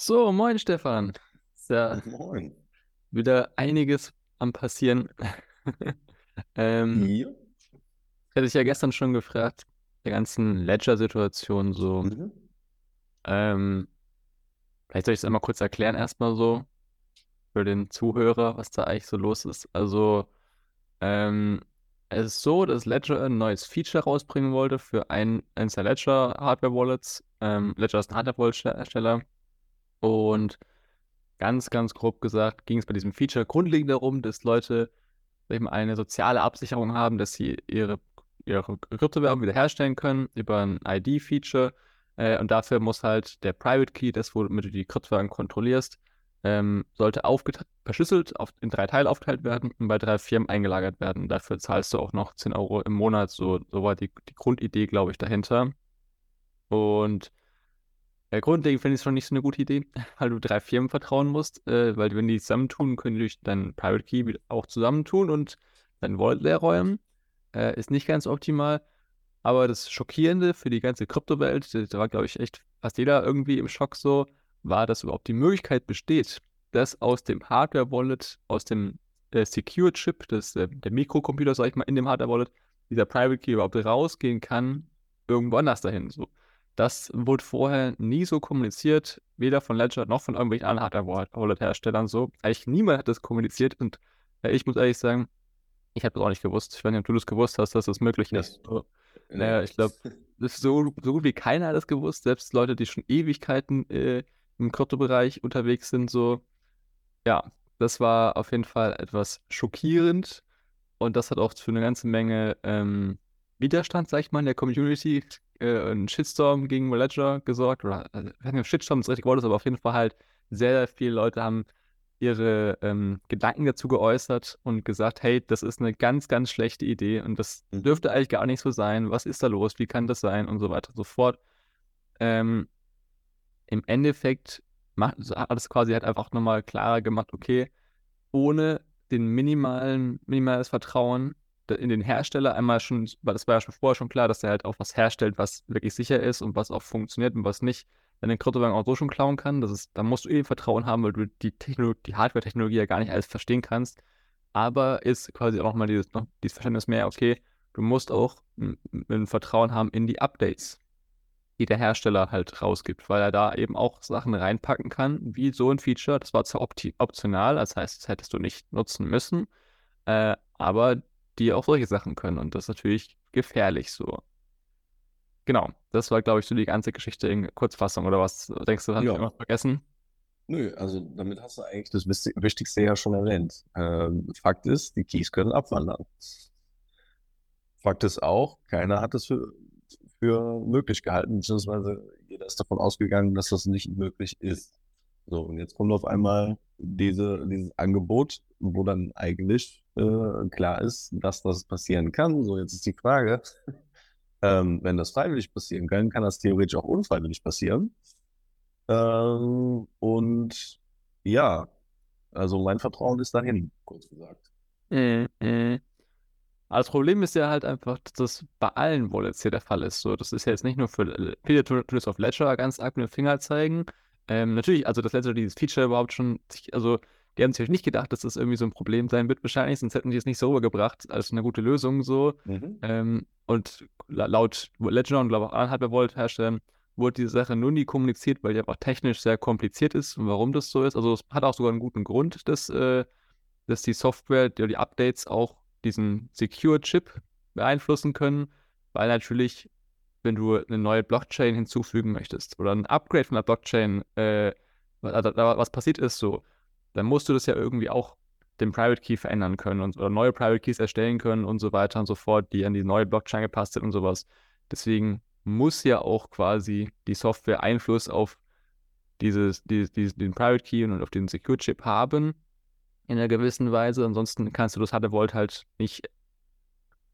So, moin Stefan. Ist ja Moin. wieder einiges am passieren. ähm, Ja. hätte ich ja gestern schon gefragt, der ganzen Ledger-Situation so. Mhm. Ähm, vielleicht soll ich es einmal kurz erklären, erstmal so für den Zuhörer, was da eigentlich so los ist. Also, ähm, es ist so, dass Ledger ein neues Feature rausbringen wollte für ein, eins der Ledger Hardware Wallets. Ähm, Ledger ist ein Hardware Wallet Hersteller und ganz, ganz grob gesagt ging es bei diesem Feature grundlegend darum, dass Leute mal, eine soziale Absicherung haben, dass sie ihre, ihre Kryptowährung wiederherstellen können über ein ID-Feature. Äh, und dafür muss halt der Private Key, das womit du die Kryptowährung kontrollierst, ähm, sollte verschlüsselt auf, in drei Teile aufgeteilt werden und bei drei Firmen eingelagert werden. Dafür zahlst du auch noch 10 Euro im Monat. So, so war die, die Grundidee, glaube ich, dahinter. Und äh, grundlegend finde ich es schon nicht so eine gute Idee, weil du drei Firmen vertrauen musst, äh, weil wenn die zusammentun, können die durch deinen Private Key auch zusammentun und dein Wallet leer räumen. Äh, ist nicht ganz optimal. Aber das Schockierende für die ganze Kryptowelt, da war, glaube ich, echt fast jeder irgendwie im Schock so, war, dass überhaupt die Möglichkeit besteht, dass aus dem Hardware-Wallet, aus dem äh, Secure-Chip, das, äh, der Mikrocomputer, sag ich mal, in dem Hardware-Wallet, dieser Private Key überhaupt rausgehen kann, irgendwo anders dahin. So. Das wurde vorher nie so kommuniziert, weder von Ledger noch von irgendwelchen anderen Hardware-Wallet-Herstellern so. Eigentlich niemand hat das kommuniziert und äh, ich muss ehrlich sagen, ich habe das auch nicht gewusst. Ich weiß nicht, ob du das gewusst hast, dass das möglich Nee. ist. Naja, ich glaube, so, so gut wie keiner hat das gewusst. Selbst Leute, die schon Ewigkeiten äh, im Kryptobereich unterwegs sind, so. Ja, das war auf jeden Fall etwas schockierend und das hat auch für eine ganze Menge ähm, Widerstand, sag ich mal, in der Community, äh, ein Shitstorm gegen Ledger gesorgt. Oder, also, ich weiß nicht, ob Shitstorm das richtige Wort ist, aber auf jeden Fall halt sehr, sehr viele Leute haben ihre ähm, Gedanken dazu geäußert und gesagt, hey, das ist eine ganz, ganz schlechte Idee und das Mhm. dürfte eigentlich gar nicht so sein. Was ist da los? Wie kann das sein? Und so weiter und so fort. Ähm, Im Endeffekt macht, so hat es quasi halt einfach nochmal klarer gemacht, okay, ohne den minimalen, minimales Vertrauen in den Hersteller einmal schon, weil das war ja schon vorher schon klar, dass er halt auch was herstellt, was wirklich sicher ist und was auch funktioniert und was nicht deine Kryptowährung auch so schon klauen kann. Das ist, da musst du eh Vertrauen haben, weil du die Techno die Hardware-Technologie ja gar nicht alles verstehen kannst. Aber ist quasi auch nochmal dieses, noch dieses Verständnis mehr, okay, du musst auch ein Vertrauen haben in die Updates, die der Hersteller halt rausgibt, weil er da eben auch Sachen reinpacken kann, wie so ein Feature. Das war zwar opti optional, das heißt, das hättest du nicht nutzen müssen, äh, aber die auch solche Sachen können und das ist natürlich gefährlich so. Genau, das war, glaube ich, so die ganze Geschichte in Kurzfassung, oder was denkst du, ich Ja. irgendwas vergessen? Nö, also damit hast du eigentlich das Wichti- Wichtigste ja schon erwähnt. Ähm, Fakt ist, die Keys können abwandern. Fakt ist auch, keiner hat es für, für möglich gehalten, beziehungsweise jeder ist davon ausgegangen, dass das nicht möglich ist. So, und jetzt kommt auf einmal diese, dieses Angebot, wo dann eigentlich äh, klar ist, dass das passieren kann. So, jetzt ist die Frage, ähm, wenn das freiwillig passieren kann, kann das theoretisch auch unfreiwillig passieren. Ähm, und ja, also mein Vertrauen ist dahin, kurz gesagt. Mhm, mhm. Das Problem ist ja halt einfach, dass das bei allen Wallets hier der Fall ist. So, das ist ja jetzt nicht nur für tun tun es auf Ledger ganz arg mit dem Finger zeigen. Ähm, natürlich, also das Ledger dieses Feature überhaupt schon, sich- also die haben sich nicht gedacht, dass das irgendwie so ein Problem sein wird wahrscheinlich, sonst hätten die es nicht so rübergebracht als eine gute Lösung so. Mhm. Ähm, und la- laut Ledger und glaube auch anderen Hardware-Wallet-Herstellern wurde diese Sache nur nie kommuniziert, weil die einfach technisch sehr kompliziert ist und warum das so ist. Also es hat auch sogar einen guten Grund, dass, äh, dass die Software, die, die Updates auch diesen Secure-Chip beeinflussen können, weil natürlich, wenn du eine neue Blockchain hinzufügen möchtest oder ein Upgrade von der Blockchain, äh, was passiert ist so, dann musst du das ja irgendwie auch den Private Key verändern können und oder neue Private Keys erstellen können und so weiter und so fort, die an die neue Blockchain gepasst sind und sowas. Deswegen muss ja auch quasi die Software Einfluss auf dieses, dieses, dieses, den Private Key und auf den Secure Chip haben in einer gewissen Weise. Ansonsten kannst du das Hardware Vault halt nicht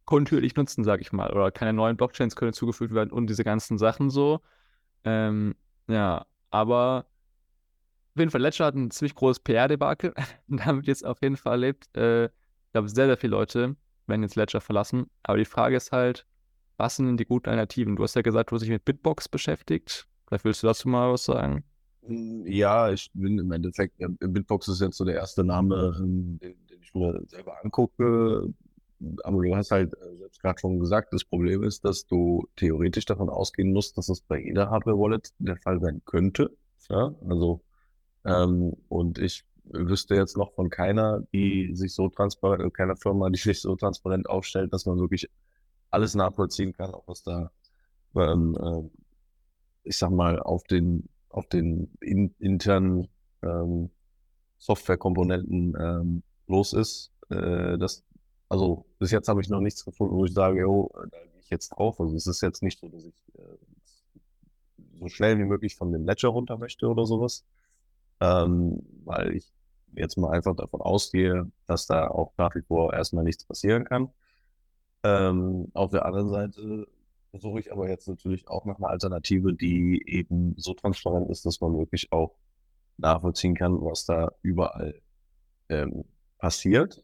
kontinuierlich nutzen, sag ich mal. Oder keine neuen Blockchains können zugefügt werden und diese ganzen Sachen so. Ähm, ja, aber auf jeden Fall, Ledger hat ein ziemlich großes PR-Debakel damit jetzt auf jeden Fall erlebt. Äh, ich glaube, sehr, sehr viele Leute werden jetzt Ledger verlassen. Aber die Frage ist halt, was sind denn die guten Alternativen? Du hast ja gesagt, du hast dich mit Bitbox beschäftigt. Vielleicht willst du dazu mal was sagen. Hm, ja, ich bin im Endeffekt, Bitbox ist jetzt so der erste Name, ähm, den, den ich mir selber angucke. Aber du hast halt äh, selbst gerade schon gesagt, das Problem ist, dass du theoretisch davon ausgehen musst, dass es bei jeder Hardware-Wallet der Fall sein könnte. Ja, also, ähm, und ich wüsste jetzt noch von keiner, die sich so transparent, äh, keiner Firma, die sich so transparent aufstellt, dass man wirklich alles nachvollziehen kann, auch was da, ähm, äh, ich sag mal, auf den, auf den in, internen ähm, Softwarekomponenten ähm, los ist. Äh, das, also bis jetzt habe ich noch nichts gefunden, wo ich sage, jo, da gehe ich jetzt drauf. Also es ist jetzt nicht so, dass ich äh, so schnell wie möglich von dem Ledger runter möchte oder sowas. Ähm, weil ich jetzt mal einfach davon ausgehe, dass da auch nach wie vor erstmal nichts passieren kann. Ähm, auf der anderen Seite versuche ich aber jetzt natürlich auch nach einer Alternative, die eben so transparent ist, dass man wirklich auch nachvollziehen kann, was da überall ähm, passiert.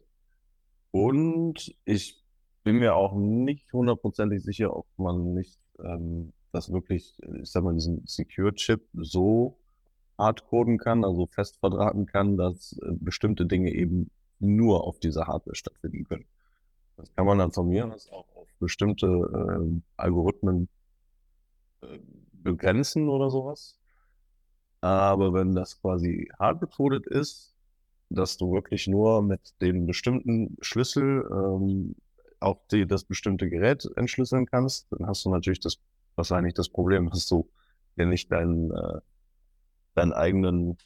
Und ich bin mir auch nicht hundertprozentig sicher, ob man nicht ähm, das wirklich, ich sag mal, diesen Secure-Chip so hardcoden kann, also fest verdrahten kann, dass äh, bestimmte Dinge eben nur auf dieser Hardware stattfinden können. Das kann man dann von mir aus auch auf bestimmte äh, Algorithmen äh, begrenzen oder sowas. Aber wenn das quasi hardcoded ist, dass du wirklich nur mit dem bestimmten Schlüssel ähm, auch die, das bestimmte Gerät entschlüsseln kannst, dann hast du natürlich das wahrscheinlich das Problem, dass du ja nicht deinen äh, deinen eigenen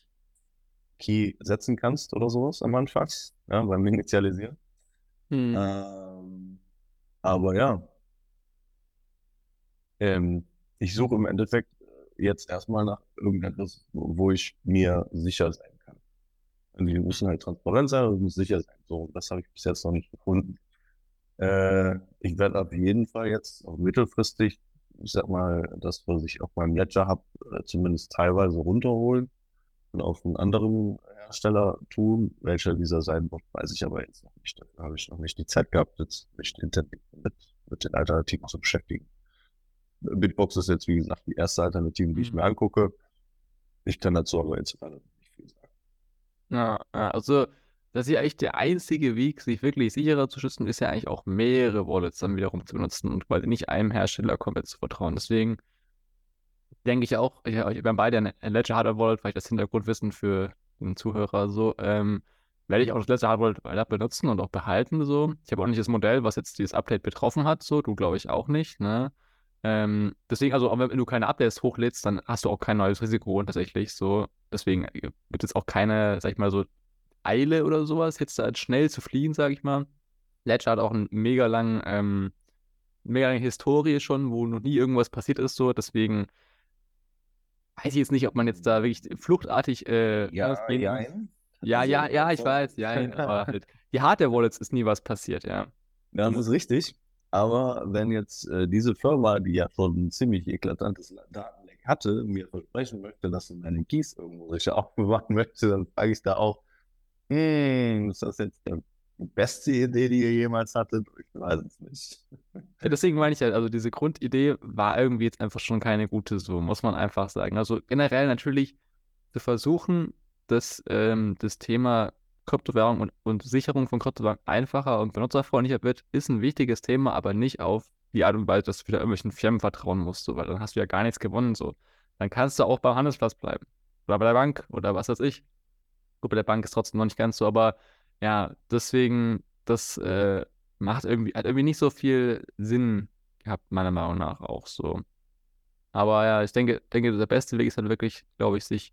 Key setzen kannst oder sowas am Anfang, ja, beim Initialisieren. Hm. Ähm, aber ja, ähm, ich suche im Endeffekt jetzt erstmal nach irgendetwas, wo ich mir sicher sein die müssen halt transparent sein und muss sicher sein. So, das habe ich bis jetzt noch nicht gefunden. Äh, ich werde auf jeden Fall jetzt auch mittelfristig ich sag mal, das, was ich auf meinem Ledger habe, äh, zumindest teilweise runterholen und auf einen anderen Hersteller tun. Welcher dieser sein wird, weiß ich aber jetzt noch nicht. Da habe ich noch nicht die Zeit gehabt, jetzt mich intensiv mit, mit den Alternativen zu beschäftigen. Bitbox ist jetzt, wie gesagt, die erste Alternative, die ich mhm. mir angucke. Ich kann dazu aber jetzt sagen. Ja, also das ist ja eigentlich der einzige Weg, sich wirklich sicherer zu schützen, ist ja eigentlich auch mehrere Wallets dann wiederum zu benutzen und quasi nicht einem Hersteller komplett zu vertrauen. Deswegen denke ich auch, ja, wir haben beide ein Ledger Hardware Wallet, vielleicht das Hintergrundwissen für den Zuhörer so, ähm, werde ich auch das Ledger Hardware Wallet benutzen und auch behalten so. Ich habe auch nicht das Modell, was jetzt dieses Update betroffen hat, so, du glaube ich auch nicht, ne? Ähm, deswegen, also auch wenn du keine Updates hochlädst, dann hast du auch kein neues Risiko tatsächlich so. Deswegen äh, gibt es auch keine, sag ich mal so, Eile oder sowas, jetzt da schnell zu fliehen, sage ich mal. Ledger hat auch eine mega lange, ähm, mega lange Historie schon, wo noch nie irgendwas passiert ist, so. Deswegen weiß ich jetzt nicht, ob man jetzt da wirklich fluchtartig. Äh, ja, ja, ja, ja, ja, ich weiß, ja, aber halt, die Hardware-Wallets ist nie was passiert, ja. Ja, das ist richtig. Aber wenn jetzt äh, diese Firma, die ja schon ein ziemlich eklatantes Datenleck hatte, mir versprechen möchte, dass sie meine Keys irgendwo sicher aufbewahren möchte, dann frage ich da auch, hm, ist das jetzt die beste Idee, die ihr jemals hattet? Ich weiß es nicht. Ja, deswegen meine ich ja, also diese Grundidee war irgendwie jetzt einfach schon keine gute, so muss man einfach sagen. Also generell natürlich zu versuchen, dass ähm, das Thema Kryptowährung und, und Sicherung von Kryptowährung einfacher und benutzerfreundlicher wird, ist ein wichtiges Thema, aber nicht auf die Art und Weise, dass du wieder irgendwelchen Firmen vertrauen musst, so, weil dann hast du ja gar nichts gewonnen. So. Dann kannst du auch beim Handelsplatz bleiben. Oder bei der Bank oder was weiß ich. Gut, bei der Bank ist trotzdem noch nicht ganz so, aber ja, deswegen, das äh, macht irgendwie, hat irgendwie nicht so viel Sinn gehabt, meiner Meinung nach auch so. Aber ja, ich denke, denke, der beste Weg ist halt wirklich, glaube ich, sich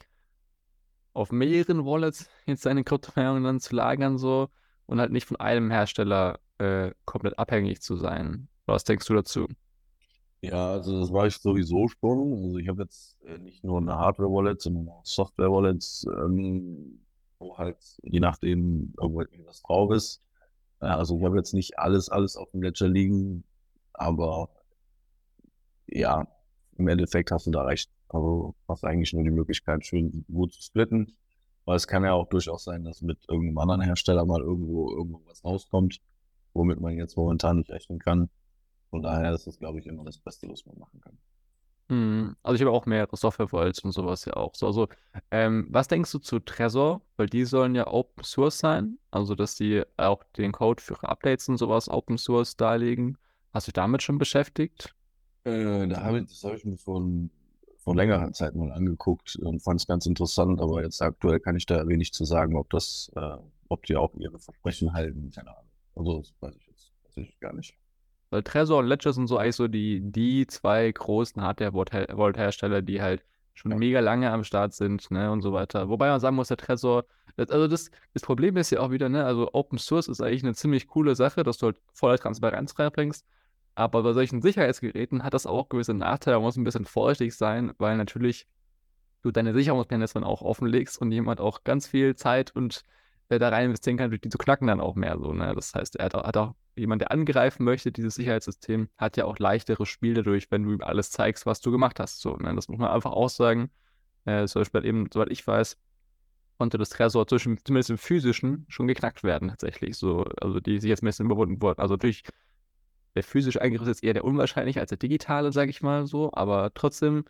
auf mehreren Wallets jetzt seine Kryptowährungen dann zu lagern so und halt nicht von einem Hersteller äh, komplett abhängig zu sein. Was denkst du dazu? Ja, also das war ich sowieso schon. Also ich habe jetzt äh, nicht nur eine Hardware-Wallet, sondern auch Software-Wallets. Ähm, wo halt je nachdem irgendwas drauf ist. Also ich habe jetzt nicht alles, alles auf dem Ledger liegen, aber ja, im Endeffekt hast du da recht. Also hast eigentlich nur die Möglichkeit, schön gut zu splitten. Weil es kann ja auch durchaus sein, dass mit irgendeinem anderen Hersteller mal irgendwo irgendwas rauskommt, womit man jetzt momentan nicht rechnen kann. Von daher ist das, glaube ich, immer das Beste, was man machen kann. Mhm. Also ich habe auch mehrere Software-Wallets und sowas ja auch. So, also, ähm, was denkst du zu Trezor? Weil die sollen ja Open Source sein, also dass die auch den Code für Updates und sowas Open Source darlegen. Hast du dich damit schon beschäftigt? Äh, da habe ich, das habe ich mir von, vor längerer Zeit mal angeguckt und fand es ganz interessant, aber jetzt aktuell kann ich da wenig zu sagen, ob das, äh, ob die auch ihre Versprechen halten, keine Ahnung. Also das weiß ich jetzt weiß ich gar nicht. Weil Trezor und Ledger sind so eigentlich so die, die zwei großen Hardware-Vault-Hersteller, die halt schon mega lange am Start sind, ne, und so weiter. Wobei man sagen muss, der Trezor, also das, das Problem ist ja auch wieder, ne, also Open Source ist eigentlich eine ziemlich coole Sache, dass du halt voller Transparenz reinbringst. Aber bei solchen Sicherheitsgeräten hat das auch gewisse Nachteile. Man muss ein bisschen vorsichtig sein, weil natürlich du deine Sicherungsmechanismen auch offenlegst und jemand auch ganz viel Zeit und äh, da rein investieren kann, die zu knacken dann auch mehr so. Ne? Das heißt, er hat, hat auch jemand, der angreifen möchte, dieses Sicherheitssystem, hat ja auch leichteres Spiel dadurch, wenn du ihm alles zeigst, was du gemacht hast. So, ne? Das muss man einfach auch sagen. Äh, zum Beispiel eben, soweit ich weiß, konnte das Tresor zwischen, zumindest im physischen schon geknackt werden, tatsächlich. So, also die sich jetzt überwunden wurden. Also natürlich, der physische Eingriff ist jetzt eher der unwahrscheinliche als der digitale, sage ich mal so, aber trotzdem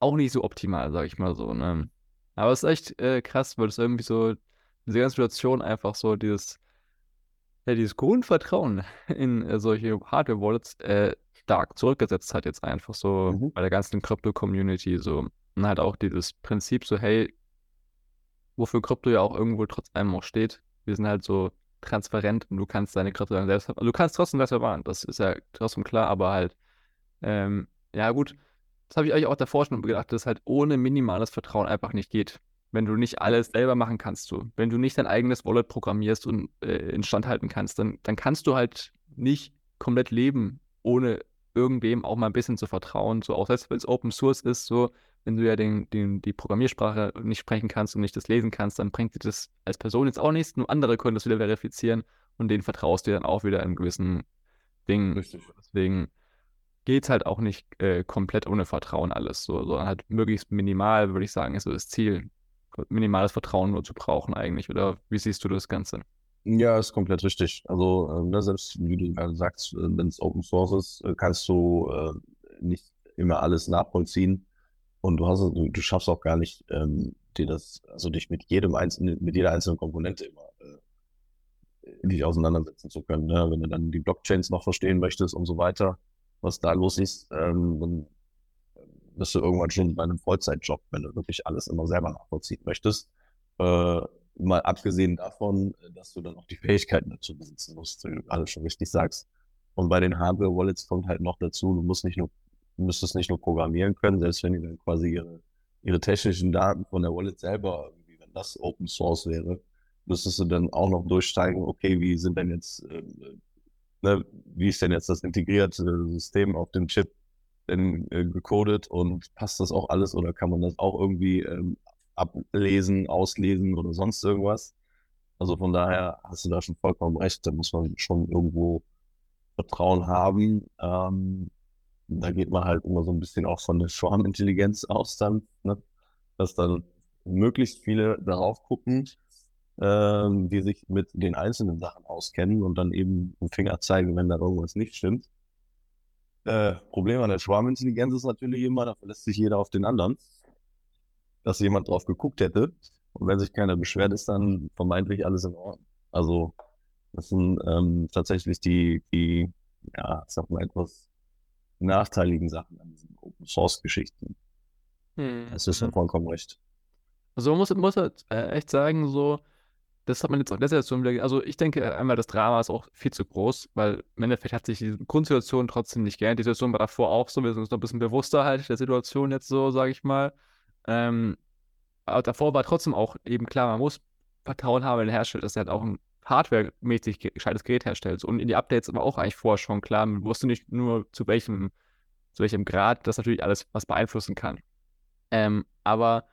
auch nicht so optimal, sage ich mal so. Ne? Aber es ist echt äh, krass, weil es irgendwie so, diese ganze Situation einfach so dieses ja, dieses Grundvertrauen in äh, solche Hardware-Wallets äh, stark zurückgesetzt hat, jetzt einfach so Mhm. bei der ganzen Krypto-Community. So. Und halt auch dieses Prinzip so, hey, wofür Krypto ja auch irgendwo trotz allem auch steht. Wir sind halt so transparent und du kannst deine Krypto dann selbst, also du kannst trotzdem das verwahren, das ist ja trotzdem klar, aber halt, ähm, ja gut, das habe ich eigentlich auch davor schon gedacht, dass es halt ohne minimales Vertrauen einfach nicht geht wenn du nicht alles selber machen kannst, du. Wenn du nicht dein eigenes Wallet programmierst und äh, instand halten kannst, dann, dann kannst du halt nicht komplett leben, ohne irgendwem auch mal ein bisschen zu vertrauen. So, auch selbst wenn es Open Source ist, so, wenn du ja den, den, die Programmiersprache nicht sprechen kannst und nicht das lesen kannst, dann bringt dir das als Person jetzt auch nichts. Nur andere können das wieder verifizieren und denen vertraust du dann auch wieder in gewissen Dingen. Richtig. Deswegen geht es halt auch nicht äh, komplett ohne Vertrauen alles, so, sondern halt möglichst minimal, würde ich sagen, ist so das Ziel minimales Vertrauen nur zu brauchen eigentlich. Oder wie siehst du das Ganze? Ja, ist komplett richtig. Also, äh, selbst wie du gerade sagst, äh, wenn es Open Source ist, äh, kannst du äh, nicht immer alles nachvollziehen. Und du hast, du, du schaffst auch gar nicht, ähm, dir das, also dich mit jedem einzelnen, mit jeder einzelnen Komponente immer äh, dich auseinandersetzen zu können. Ne? Wenn du dann die Blockchains noch verstehen möchtest und so weiter, was da los ist, ähm, dann bist du irgendwann schon bei einem Vollzeitjob, wenn du wirklich alles immer selber nachvollziehen möchtest. Äh, mal abgesehen davon, dass du dann auch die Fähigkeiten dazu besitzen musst, wie du gerade schon richtig sagst. Und bei den Hardware-Wallets kommt halt noch dazu, du musst nicht nur, müsstest nicht nur programmieren können, selbst wenn die dann quasi ihre, ihre technischen Daten von der Wallet selber, wie wenn das Open Source wäre, müsstest du dann auch noch durchsteigen, okay, wie sind denn jetzt, äh, ne, wie ist denn jetzt das integrierte System auf dem Chip denn äh, gecodet und passt das auch alles oder kann man das auch irgendwie ähm, ablesen, auslesen oder sonst irgendwas? Also von daher hast du da schon vollkommen recht, da muss man schon irgendwo Vertrauen haben. Ähm, da geht man halt immer so ein bisschen auch von der Schwarmintelligenz aus dann, ne? dass dann möglichst viele darauf gucken, ähm, die sich mit den einzelnen Sachen auskennen und dann eben einen Finger zeigen, wenn da irgendwas nicht stimmt. Äh, Problem an der Schwarmintelligenz ist natürlich immer, da verlässt sich jeder auf den anderen, dass jemand drauf geguckt hätte. Und wenn sich keiner beschwert, ist dann vermeintlich alles in Ordnung. Also, das sind ähm, tatsächlich die, die, ja, sag mal, etwas nachteiligen Sachen an diesen Open Source Geschichten. Hm. Das ist ja mhm. vollkommen recht. Also man muss, muss halt äh, echt sagen, so, das hat man jetzt auch letztes Jahr wieder. Also ich denke einmal, das Drama ist auch viel zu groß, weil im Endeffekt hat sich die Grundsituation trotzdem nicht geändert. Die Situation war davor auch so. Wir sind uns noch ein bisschen bewusster halt der Situation jetzt so, sage ich mal. Ähm, aber davor war trotzdem auch eben klar, man muss Vertrauen haben in den Hersteller, dass er halt auch ein hardwaremäßig gescheites Gerät herstellt. Und in die Updates aber auch eigentlich vorher schon klar. Man wusste nicht nur zu welchem, zu welchem Grad das natürlich alles was beeinflussen kann. Ähm, aber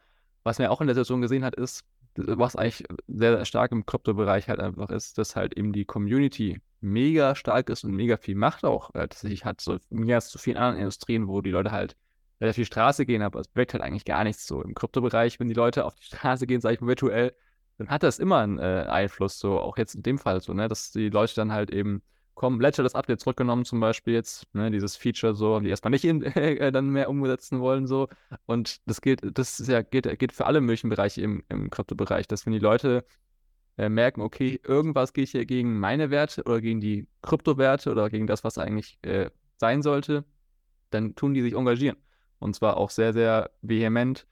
was man auch in der Situation gesehen hat, ist, was eigentlich sehr, sehr stark im Krypto-Bereich halt einfach ist, dass halt eben die Community mega stark ist und mega viel Macht auch äh, tatsächlich hat, so mehr als zu vielen anderen Industrien, wo die Leute halt relativ viel Straße gehen, aber es bewegt halt eigentlich gar nichts so. Im Krypto-Bereich, wenn die Leute auf die Straße gehen, sage ich mal virtuell, dann hat das immer einen äh, Einfluss, so auch jetzt in dem Fall so, ne, dass die Leute dann halt eben kommen. Ledger das Update zurückgenommen, zum Beispiel jetzt, ne, dieses Feature so, die erstmal nicht in, äh, dann mehr umsetzen wollen, so. Und das gilt, das ist ja, geht, geht für alle möglichen Bereiche im, im Kryptobereich, dass wenn die Leute äh, merken, okay, irgendwas geht hier gegen meine Werte oder gegen die Kryptowerte oder gegen das, was eigentlich äh, sein sollte, dann tun die sich engagieren. Und zwar auch sehr, sehr vehement.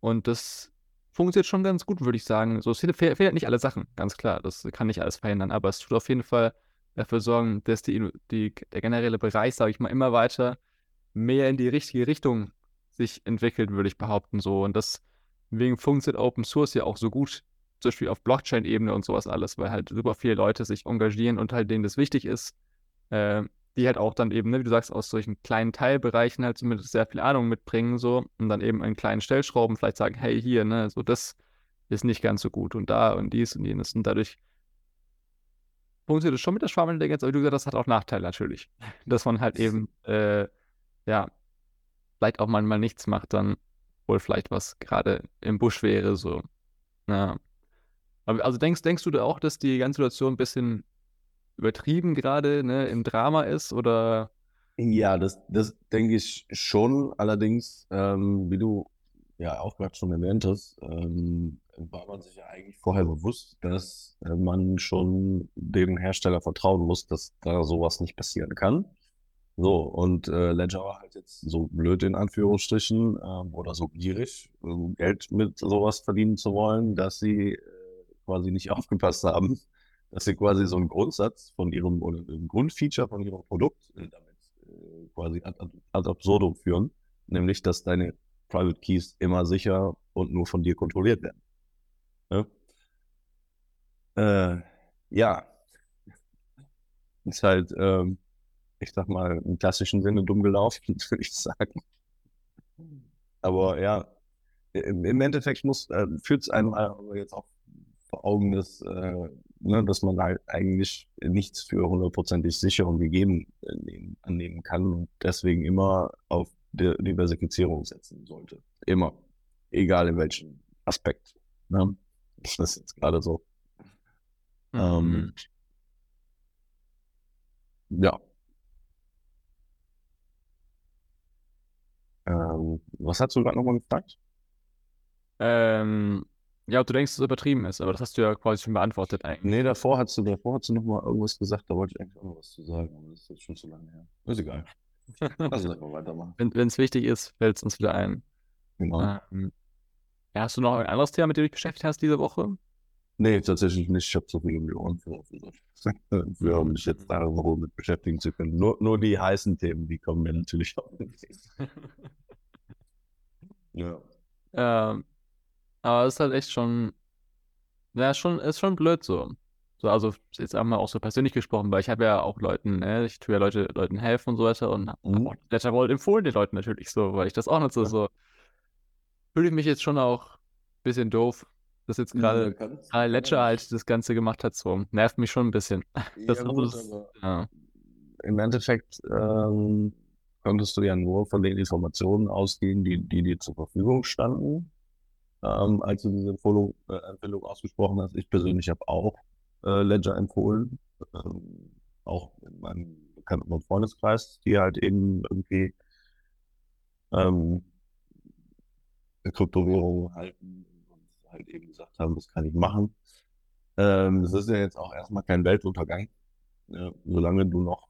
Und das funktioniert schon ganz gut, würde ich sagen. So, es fehlen nicht alle Sachen, ganz klar. Das kann nicht alles verhindern, aber es tut auf jeden Fall dafür sorgen, dass die, die, der generelle Bereich, sage ich mal, immer weiter mehr in die richtige Richtung sich entwickelt, würde ich behaupten. So. Und deswegen funktioniert Open Source ja auch so gut, zum Beispiel auf Blockchain-Ebene und sowas alles, weil halt super viele Leute sich engagieren und halt denen das wichtig ist, äh, die halt auch dann eben, ne, wie du sagst, aus solchen kleinen Teilbereichen halt zumindest sehr viel Ahnung mitbringen, so, und dann eben in kleinen Stellschrauben vielleicht sagen, hey, hier, ne, so das ist nicht ganz so gut und da und dies und jenes. Und dadurch funktioniert es schon mit der Schwarmintelligenz, aber wie du gesagt, das hat auch Nachteile natürlich. Dass man halt eben, äh, ja, vielleicht auch mal nichts macht, dann wohl vielleicht was gerade im Busch wäre, so. Ja. Also denkst, denkst du da auch, dass die ganze Situation ein bisschen übertrieben gerade ne, im Drama ist oder? Ja, das, das denke ich schon. Allerdings, ähm, wie du ja auch gerade schon erwähnt hast, ähm, war man sich ja eigentlich vorher bewusst, dass äh, man schon dem Hersteller vertrauen muss, dass da sowas nicht passieren kann. So, und äh, Ledger war halt jetzt so blöd in Anführungsstrichen äh, oder so gierig, Geld mit sowas verdienen zu wollen, dass sie äh, quasi nicht aufgepasst haben dass sie quasi so einen Grundsatz von ihrem oder ein Grundfeature von ihrem Produkt äh, damit äh, quasi ad, ad absurdum führen, nämlich dass deine Private Keys immer sicher und nur von dir kontrolliert werden. Ja, äh, ja. ist halt, ähm, ich sag mal, im klassischen Sinne dumm gelaufen, würde ich sagen. Aber ja, im, im Endeffekt muss, äh, führt es einem jetzt auch vor Augen, dass äh, ne, dass man halt eigentlich nichts für hundertprozentig sicher und gegeben äh, nehmen, annehmen kann und deswegen immer auf Diversifizierung setzen sollte. Immer. Egal in welchem Aspekt. Ne? Das ist jetzt gerade so. Mhm. Ähm, ja. Ähm, was hast du gerade nochmal gefragt? Ähm, ja, ob du denkst, dass es übertrieben ist, aber das hast du ja quasi schon beantwortet eigentlich. Nee, davor hast du, davor hast du noch mal irgendwas gesagt, da wollte ich eigentlich auch noch was zu sagen, aber das ist jetzt schon zu lange her. Ist egal. Lass uns einfach weitermachen. Wenn es wichtig ist, fällt es uns wieder ein. Genau. Ähm, ja, hast du noch ein anderes Thema, mit dem du dich beschäftigt hast diese Woche? Nee, tatsächlich nicht. Ich habe so viel um die Ohren für, für mich jetzt darüber mit beschäftigen zu können. Nur, nur die heißen Themen, die kommen mir natürlich auch. ja. Ähm, aber es ist halt echt schon, ja, schon, ist schon blöd so. So, also jetzt einmal auch so persönlich gesprochen, weil ich habe ja auch Leuten, ne, ich tue ja Leute, Leuten helfen und so weiter und mhm. Letterboard empfohlen den Leuten natürlich so, weil ich das auch nutze. Ja. So fühle ich mich jetzt schon auch ein bisschen doof, dass jetzt gerade ja, Ledger halt das Ganze gemacht hat. So nervt mich schon ein bisschen. Das, ja, gut, ist, ja. Im Endeffekt ähm, konntest du ja nur von den Informationen ausgehen, die, die dir zur Verfügung standen ähm, als du diese Empfehlung, äh, Empfehlung ausgesprochen hast. Ich persönlich habe auch äh, Ledger empfohlen, ähm, auch in meinem bekannten und Freundeskreis, die halt eben irgendwie ähm, Kryptowährungen halten und halt eben gesagt haben, das kann ich machen. Ähm, das ist ja jetzt auch erstmal kein Weltuntergang, ja, solange du noch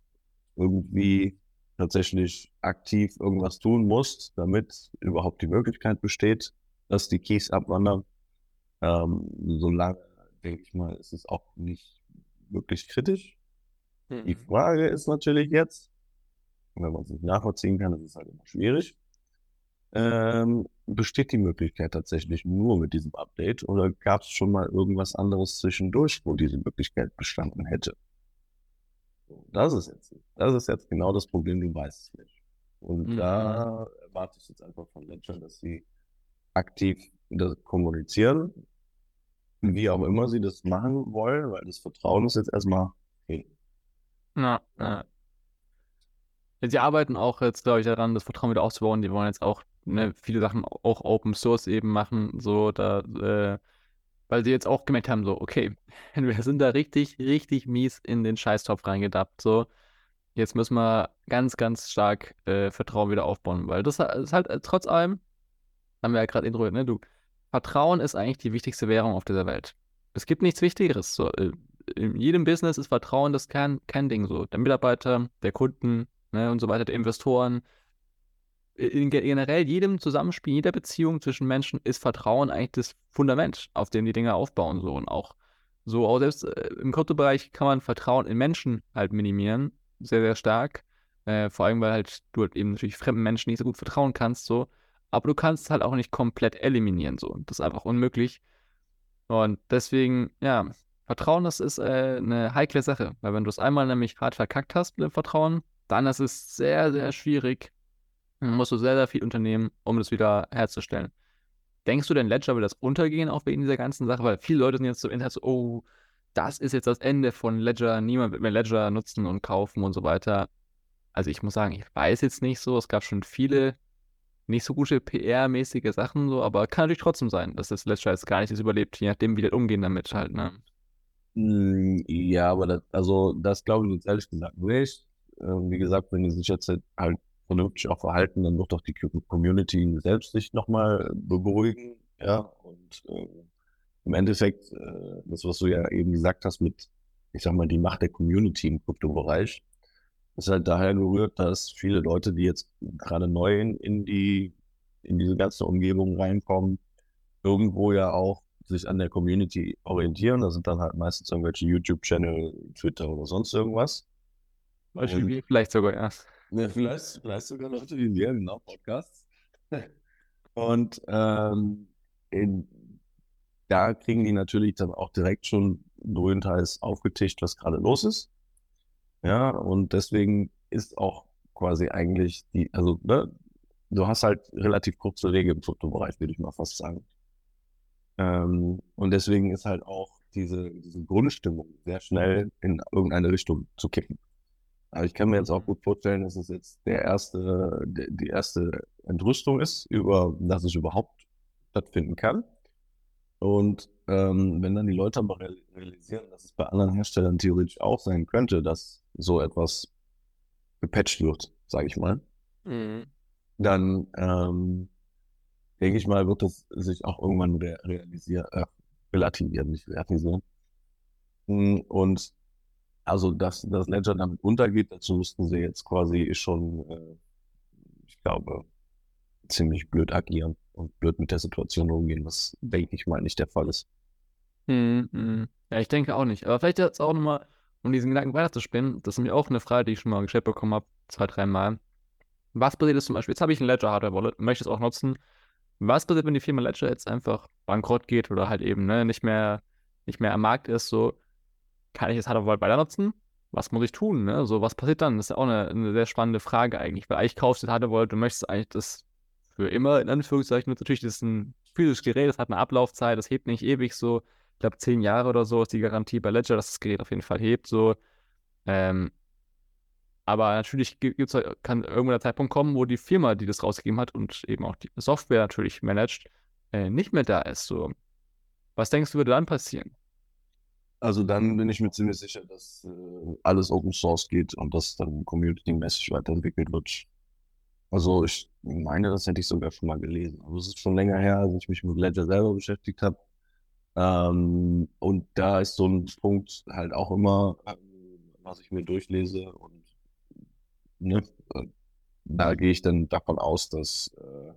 irgendwie tatsächlich aktiv irgendwas tun musst, damit überhaupt die Möglichkeit besteht, dass die Keys abwandern. Ähm, solange, denke ich mal, ist es auch nicht wirklich kritisch. Mhm. Die Frage ist natürlich jetzt, wenn man es nicht nachvollziehen kann, das ist halt immer schwierig. Ähm, besteht die Möglichkeit tatsächlich nur mit diesem Update oder gab es schon mal irgendwas anderes zwischendurch, wo diese Möglichkeit bestanden hätte? Das ist jetzt, das ist jetzt genau das Problem, du weißt es nicht. Und mhm. da erwarte ich jetzt einfach von Ledger, dass sie aktiv kommunizieren, wie auch immer sie das machen wollen, weil das Vertrauen ist jetzt erstmal hin. Na, na. Sie arbeiten auch jetzt, glaube ich, daran, das Vertrauen wieder aufzubauen. Die wollen jetzt auch ne, viele Sachen auch Open Source eben machen. So, da äh, weil sie jetzt auch gemerkt haben, so, okay, wir sind da richtig, richtig mies in den Scheißtopf reingedappt, so. Jetzt müssen wir ganz, ganz stark äh, Vertrauen wieder aufbauen, weil das ist halt äh, trotz allem, haben wir ja gerade intro, ne, du, Vertrauen ist eigentlich die wichtigste Währung auf dieser Welt. Es gibt nichts Wichtigeres. So, äh, in jedem Business ist Vertrauen das kein, kein Ding. So, der Mitarbeiter, der Kunden ne, und so weiter, der Investoren. In generell jedem Zusammenspiel, jeder Beziehung zwischen Menschen ist Vertrauen eigentlich das Fundament, auf dem die Dinge aufbauen. So und auch so, auch selbst äh, im Kryptobereich kann man Vertrauen in Menschen halt minimieren, sehr, sehr stark. Äh, vor allem, weil halt du halt eben natürlich fremden Menschen nicht so gut vertrauen kannst, so. Aber du kannst es halt auch nicht komplett eliminieren, so. Das ist einfach unmöglich. Und deswegen, ja, Vertrauen, das ist äh, eine heikle Sache, weil wenn du es einmal nämlich hart verkackt hast mit dem Vertrauen, dann ist es sehr, sehr schwierig. Dann musst du sehr, sehr viel unternehmen, um das wieder herzustellen. Denkst du denn, Ledger will das untergehen, auch wegen dieser ganzen Sache? Weil viele Leute sind jetzt so Internet so, oh, das ist jetzt das Ende von Ledger, niemand wird mehr Ledger nutzen und kaufen und so weiter. Also ich muss sagen, ich weiß jetzt nicht so, es gab schon viele nicht so gute PR-mäßige Sachen, so, aber kann natürlich trotzdem sein, dass das Ledger jetzt gar nicht das überlebt, je nachdem, wie die umgehen damit halt, ne? Hm, ja, aber das, also das glaube ich jetzt ehrlich gesagt nicht. Ähm, wie gesagt, wenn die sich jetzt halt vernünftig auch verhalten, dann wird doch die Community selbst sich nochmal beruhigen, ja, und äh, im Endeffekt, äh, das, was du ja eben gesagt hast mit, ich sag mal, die Macht der Community im Kryptobereich, ist halt daher gerührt, dass viele Leute, die jetzt gerade neu in, die, in diese ganze Umgebung reinkommen, irgendwo ja auch sich an der Community orientieren. Das sind dann halt meistens irgendwelche YouTube-Channel, Twitter oder sonst irgendwas. Beispiel vielleicht sogar, ja. ja. vielleicht, vielleicht sogar Leute wie wir, genau, Podcasts. Und ähm, in, da kriegen die natürlich dann auch direkt schon grünteils aufgetischt, was gerade los ist. Ja, und deswegen ist auch quasi eigentlich die, also, ne, du hast halt relativ kurze Wege im Fotobereich, würde ich mal fast sagen. Ähm, und deswegen ist halt auch diese, diese Grundstimmung sehr schnell in irgendeine Richtung zu kippen. Aber ich kann mir jetzt auch gut vorstellen, dass es jetzt der erste, die erste Entrüstung ist, über, dass es überhaupt stattfinden kann. Und ähm, wenn dann die Leute aber realisieren, dass es bei anderen Herstellern theoretisch auch sein könnte, dass so etwas gepatcht wird, sage ich mal, mhm. dann ähm, denke ich mal, wird das sich auch irgendwann re realisieren, äh, relativieren, nicht realisieren. Hm, und also, dass das Ledger damit untergeht, dazu müssten sie jetzt quasi schon, äh, ich glaube, ziemlich blöd agieren und blöd mit der Situation umgehen, was, denke ich mal, nicht der Fall ist. Hm, hm. Ja, ich denke auch nicht. Aber vielleicht jetzt auch nochmal, um diesen Gedanken weiterzuspinnen, das ist mir auch eine Frage, die ich schon mal gestellt bekommen habe, zwei, drei Mal. Was passiert jetzt zum Beispiel? Jetzt habe ich ein Ledger Hardware Wallet, möchte es auch nutzen. Was passiert, wenn die Firma Ledger jetzt einfach bankrott geht oder halt eben ne, nicht, mehr, nicht mehr am Markt ist? So, kann ich das Hardware Wallet weiter nutzen? Was muss ich tun? Ne? So, was passiert dann? Das ist ja auch eine, eine sehr spannende Frage eigentlich, weil eigentlich kaufst du das Hardware Wallet, du möchtest eigentlich das für immer, in Anführungszeichen, natürlich, das ist ein physisches Gerät, das hat eine Ablaufzeit, das hebt nicht ewig so. Ich glaube, zehn Jahre oder so ist die Garantie bei Ledger, dass das Gerät auf jeden Fall hebt. So. Ähm, aber natürlich gibt's, kann irgendwann der Zeitpunkt kommen, wo die Firma, die das rausgegeben hat und eben auch die Software natürlich managt, äh, nicht mehr da ist. So. Was denkst du, würde dann passieren? Also dann bin ich mir ziemlich sicher, dass äh, alles Open Source geht und das dann community-mäßig weiterentwickelt wird. Also ich meine, das hätte ich sogar schon mal gelesen. Also es ist schon länger her, als ich mich mit Ledger selber beschäftigt habe. Ähm, und da ist so ein Punkt halt auch immer, ähm, was ich mir durchlese und ne, da gehe ich dann davon aus, dass, äh,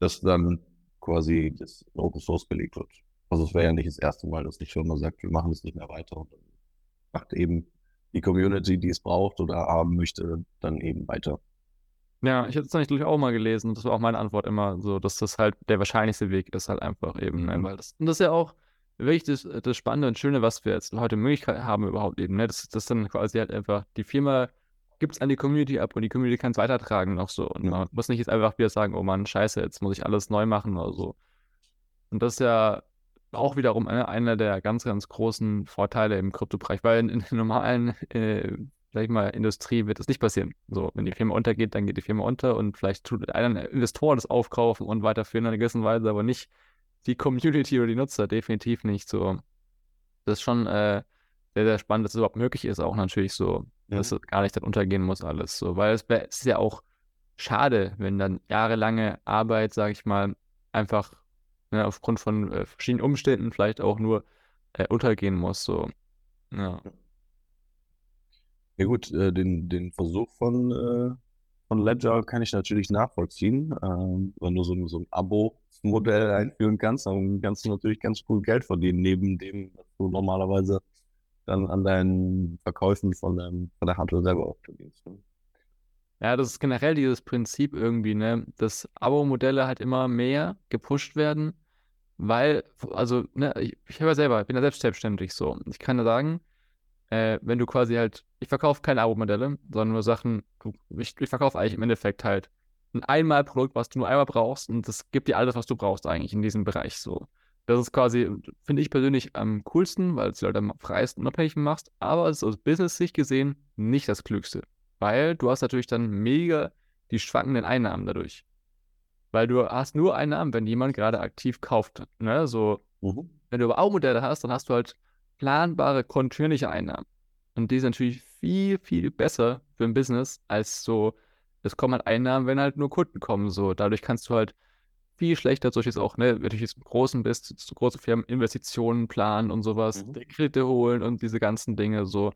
dass dann quasi das Open Source belegt wird. Also es wäre ja nicht das erste Mal, dass die Firma sagt, wir machen es nicht mehr weiter und dann macht eben die Community, die es braucht oder haben möchte, dann eben weiter. Ja, ich hätte es natürlich auch mal gelesen. Das war auch meine Antwort immer so, dass das halt der wahrscheinlichste Weg ist, halt einfach eben, ne? weil das, und das ist ja auch wirklich das, das Spannende und Schöne, was wir jetzt heute Möglichkeit haben überhaupt eben, ne? Das, das dann quasi halt einfach die Firma gibt es an die Community ab und die Community kann es weitertragen noch so. Und man muss nicht jetzt einfach wieder sagen, oh Mann, scheiße, jetzt muss ich alles neu machen oder so. Und das ist ja auch wiederum eine, einer der ganz, ganz großen Vorteile im Kryptobereich, weil in, in normalen, äh, sag ich mal, Industrie wird das nicht passieren. So, wenn die Firma untergeht, dann geht die Firma unter und vielleicht tut ein Investor das aufkaufen und weiterführen in einer gewissen Weise, aber nicht die Community oder die Nutzer definitiv nicht so. Das ist schon äh, sehr, sehr spannend, dass es überhaupt möglich ist, auch natürlich so, ja. dass es gar nicht dann untergehen muss, alles so. Weil es, es ist ja auch schade, wenn dann jahrelange Arbeit, sag ich mal, einfach ne, aufgrund von äh, verschiedenen Umständen vielleicht auch nur äh, untergehen muss. So. Ja. Ja gut, äh, den, den Versuch von, äh, von Ledger kann ich natürlich nachvollziehen. Ähm, wenn du so, so ein Abo-Modell einführen kannst, dann kannst du natürlich ganz gut Geld verdienen, neben dem, was du normalerweise dann an deinen Verkäufen von, dem, von der Hardware selber auch verdienst. Ne? Ja, das ist generell dieses Prinzip irgendwie, ne, dass Abo-Modelle halt immer mehr gepusht werden, weil, also, ne, ich, ich habe ja selber, ich bin ja selbst selbstständig so. Ich kann ja sagen, äh, wenn du quasi halt, ich verkaufe keine Abo-Modelle, sondern nur Sachen, ich, ich verkaufe eigentlich im Endeffekt halt ein Einmalprodukt, was du nur einmal brauchst und das gibt dir alles, was du brauchst eigentlich in diesem Bereich so. Das ist quasi, finde ich persönlich am coolsten, weil es die Leute am freiesten unabhängig machst, aber es ist aus Business-Sicht gesehen nicht das Klügste. Weil du hast natürlich dann mega die schwankenden Einnahmen dadurch. Weil du hast nur Einnahmen, wenn jemand gerade aktiv kauft. Ne? So, mhm. wenn du Abo-Modelle hast, dann hast du halt planbare, kontinuierliche Einnahmen. Und die sind natürlich viel, viel besser für ein Business als so, es kommen halt Einnahmen, wenn halt nur Kunden kommen. So, dadurch kannst du halt viel schlechter, solches auch, ne, wenn du jetzt im Großen bist, zu große Firmen Investitionen planen und sowas, mhm. Kredite holen und diese ganzen Dinge so.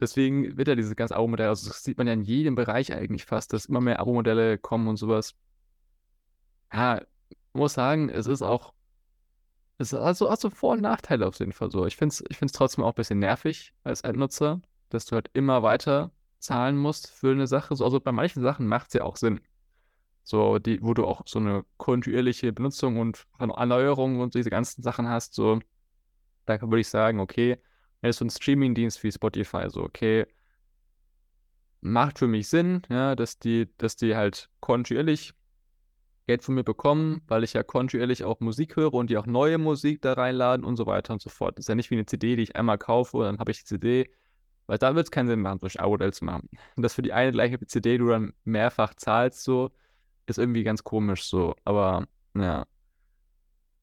Deswegen wird ja dieses ganze Abo-Modell, also das sieht man ja in jedem Bereich eigentlich fast, dass immer mehr Abo-Modelle kommen und sowas. Ja, muss sagen, es ist auch, es ist also, also Vor- und Nachteile auf jeden Fall so. Ich finde es ich find's trotzdem auch ein bisschen nervig als Endnutzer, dass du halt immer weiter zahlen musst für eine Sache. So, also bei manchen Sachen macht es ja auch Sinn. So, die, wo du auch so eine kontinuierliche Benutzung und Erneuerung und diese ganzen Sachen hast, so, da würde ich sagen, okay, wenn es so ein Streaming-Dienst wie Spotify, so, okay, macht für mich Sinn, ja, dass die, dass die halt kontinuierlich Geld von mir bekommen, weil ich ja kontinuierlich auch Musik höre und die auch neue Musik da reinladen und so weiter und so fort. Das ist ja nicht wie eine CD, die ich einmal kaufe und dann habe ich die CD, weil da wird es keinen Sinn machen, solche Abo-Modell zu machen. Und dass für die eine gleiche CD du dann mehrfach zahlst, so, ist irgendwie ganz komisch so. Aber, ja.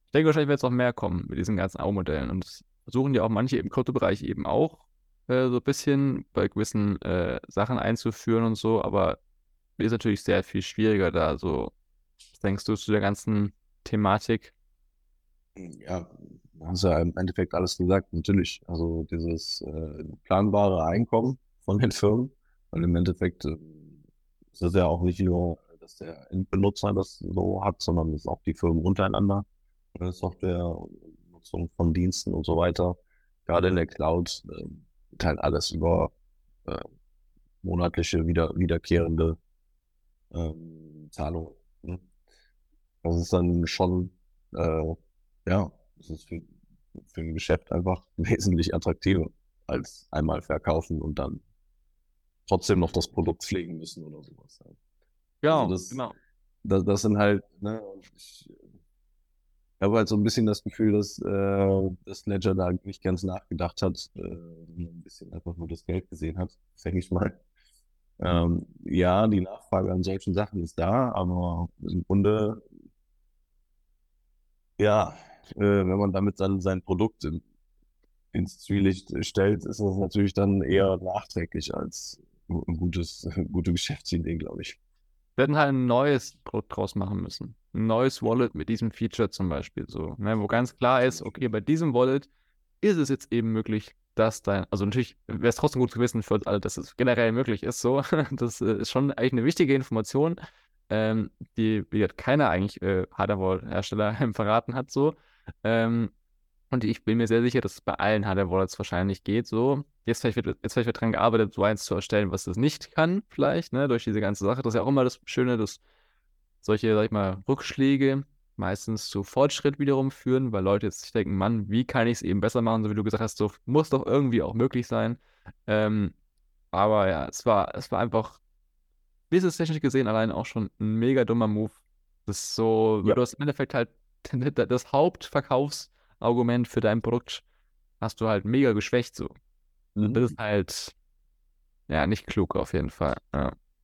Ich denke, wahrscheinlich wird es auch mehr kommen mit diesen ganzen Abo-Modellen. Und das versuchen ja auch manche im Kryptobereich eben auch äh, so ein bisschen bei gewissen äh, Sachen einzuführen und so. Aber ist natürlich sehr viel schwieriger da so was denkst du zu der ganzen Thematik? Ja, hast ja im Endeffekt alles gesagt, natürlich. Also dieses äh, planbare Einkommen von den Firmen, weil im Endeffekt äh, ist es ja auch nicht nur, dass der Endbenutzer das so hat, sondern es ist auch die Firmen untereinander, äh, Software, Nutzung von Diensten und so weiter. Gerade in der Cloud äh, teilt alles über äh, monatliche, wieder, wiederkehrende ähm, Zahlungen. Ne? Das ist dann schon, äh, ja, das ist für, für ein Geschäft einfach wesentlich attraktiver als einmal verkaufen und dann trotzdem noch das Produkt pflegen müssen oder sowas. Ja, also das, genau. Das, das sind halt, ne, ich, ich habe halt so ein bisschen das Gefühl, dass, äh, dass Ledger da nicht ganz nachgedacht hat, äh, ein bisschen einfach nur das Geld gesehen hat, denke ich mal. Ähm, ja, die Nachfrage an solchen Sachen ist da, aber im Grunde ja, äh, wenn man damit dann sein Produkt in, ins Zwielicht stellt, ist das natürlich dann eher nachträglich als ein gutes, gute Geschäftsidee, glaube ich. Wir hätten halt ein neues Produkt draus machen müssen. Ein neues Wallet mit diesem Feature zum Beispiel so, ne, wo ganz klar ist, okay, bei diesem Wallet ist es jetzt eben möglich, dass dein, also natürlich wäre es trotzdem gut gewesen für uns alle, dass es generell möglich ist, so. Das äh, ist schon eigentlich eine wichtige Information, ähm, die, wie gesagt, keiner eigentlich äh, Hardware-Hersteller verraten hat, so. Ähm, und ich bin mir sehr sicher, dass es bei allen Hardware-Wallets wahrscheinlich geht, so. Jetzt vielleicht wird, jetzt vielleicht wird dran gearbeitet, so eins zu erstellen, was das nicht kann, vielleicht, ne, durch diese ganze Sache. Das ist ja auch immer das Schöne, dass solche, sag ich mal, Rückschläge meistens zu Fortschritt wiederum führen, weil Leute jetzt sich denken, Mann, wie kann ich es eben besser machen, so wie du gesagt hast, so muss doch irgendwie auch möglich sein. Ähm, aber ja, es war, es war einfach business-technisch gesehen allein auch schon ein mega dummer Move. Das ist so, ja. du hast im Endeffekt halt das Hauptverkaufsargument für dein Produkt hast du halt mega geschwächt so. Mhm. Das ist halt ja nicht klug auf jeden Fall. Ja.